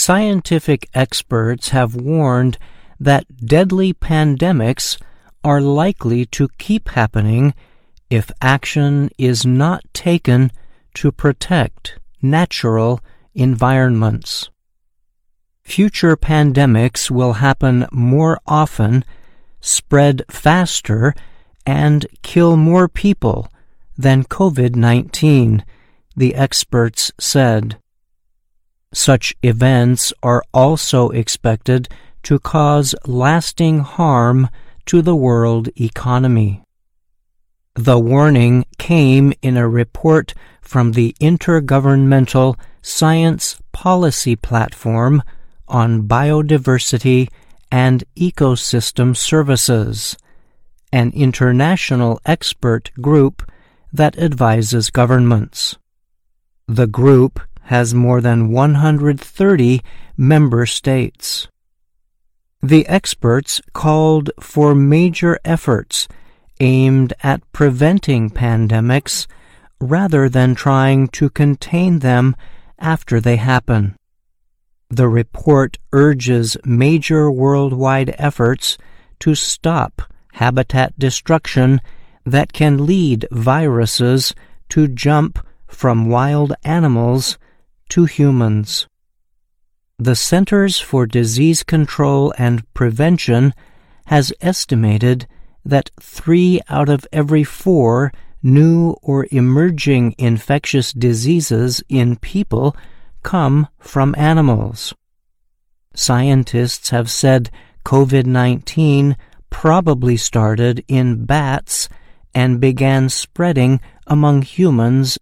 Scientific experts have warned that deadly pandemics are likely to keep happening if action is not taken to protect natural environments. Future pandemics will happen more often, spread faster, and kill more people than COVID 19, the experts said. Such events are also expected to cause lasting harm to the world economy. The warning came in a report from the Intergovernmental Science Policy Platform on Biodiversity and Ecosystem Services, an international expert group that advises governments. The group has more than 130 member states. The experts called for major efforts aimed at preventing pandemics rather than trying to contain them after they happen. The report urges major worldwide efforts to stop habitat destruction that can lead viruses to jump from wild animals to humans. The Centers for Disease Control and Prevention has estimated that three out of every four new or emerging infectious diseases in people come from animals. Scientists have said COVID 19 probably started in bats and began spreading among humans.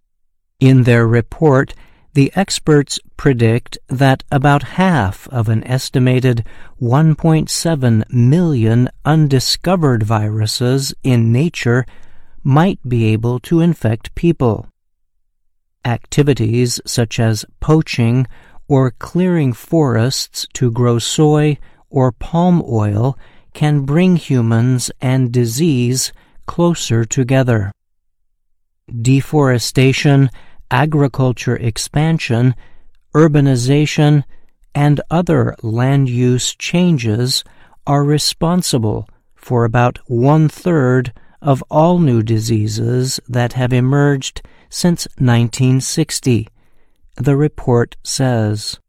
In their report, the experts predict that about half of an estimated 1.7 million undiscovered viruses in nature might be able to infect people. Activities such as poaching or clearing forests to grow soy or palm oil can bring humans and disease closer together. Deforestation, agriculture expansion, urbanization, and other land use changes are responsible for about one third of all new diseases that have emerged since 1960, the report says.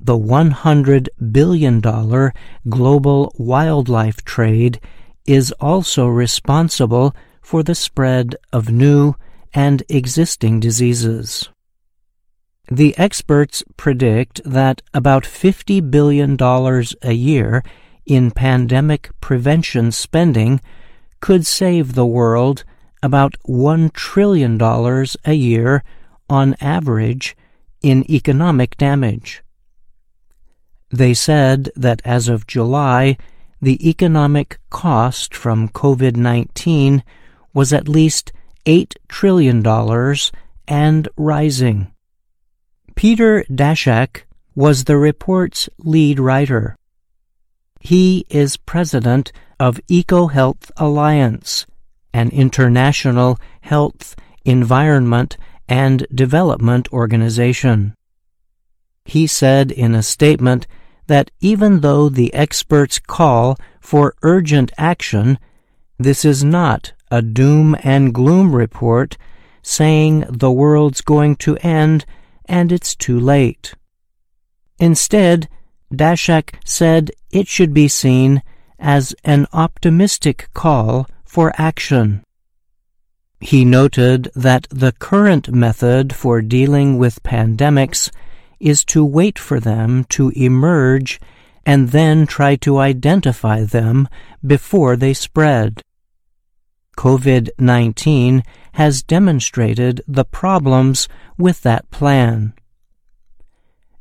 The $100 billion global wildlife trade is also responsible for the spread of new and existing diseases. The experts predict that about $50 billion a year in pandemic prevention spending could save the world about $1 trillion a year on average in economic damage. They said that as of July, the economic cost from COVID 19 was at least $8 trillion and rising. Peter Daszak was the report's lead writer. He is president of EcoHealth Alliance, an international health, environment, and development organization. He said in a statement that even though the experts call for urgent action, this is not a doom and gloom report saying the world's going to end and it's too late. Instead, Daszak said it should be seen as an optimistic call for action. He noted that the current method for dealing with pandemics is to wait for them to emerge and then try to identify them before they spread. COVID 19 has demonstrated the problems with that plan.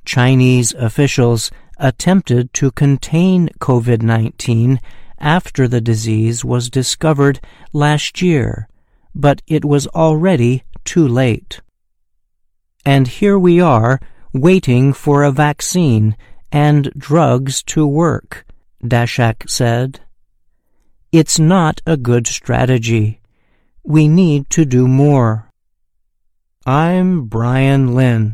Chinese officials attempted to contain COVID 19 after the disease was discovered last year, but it was already too late. And here we are waiting for a vaccine and drugs to work, Daszak said. It's not a good strategy. We need to do more. I'm Bryan Lynn.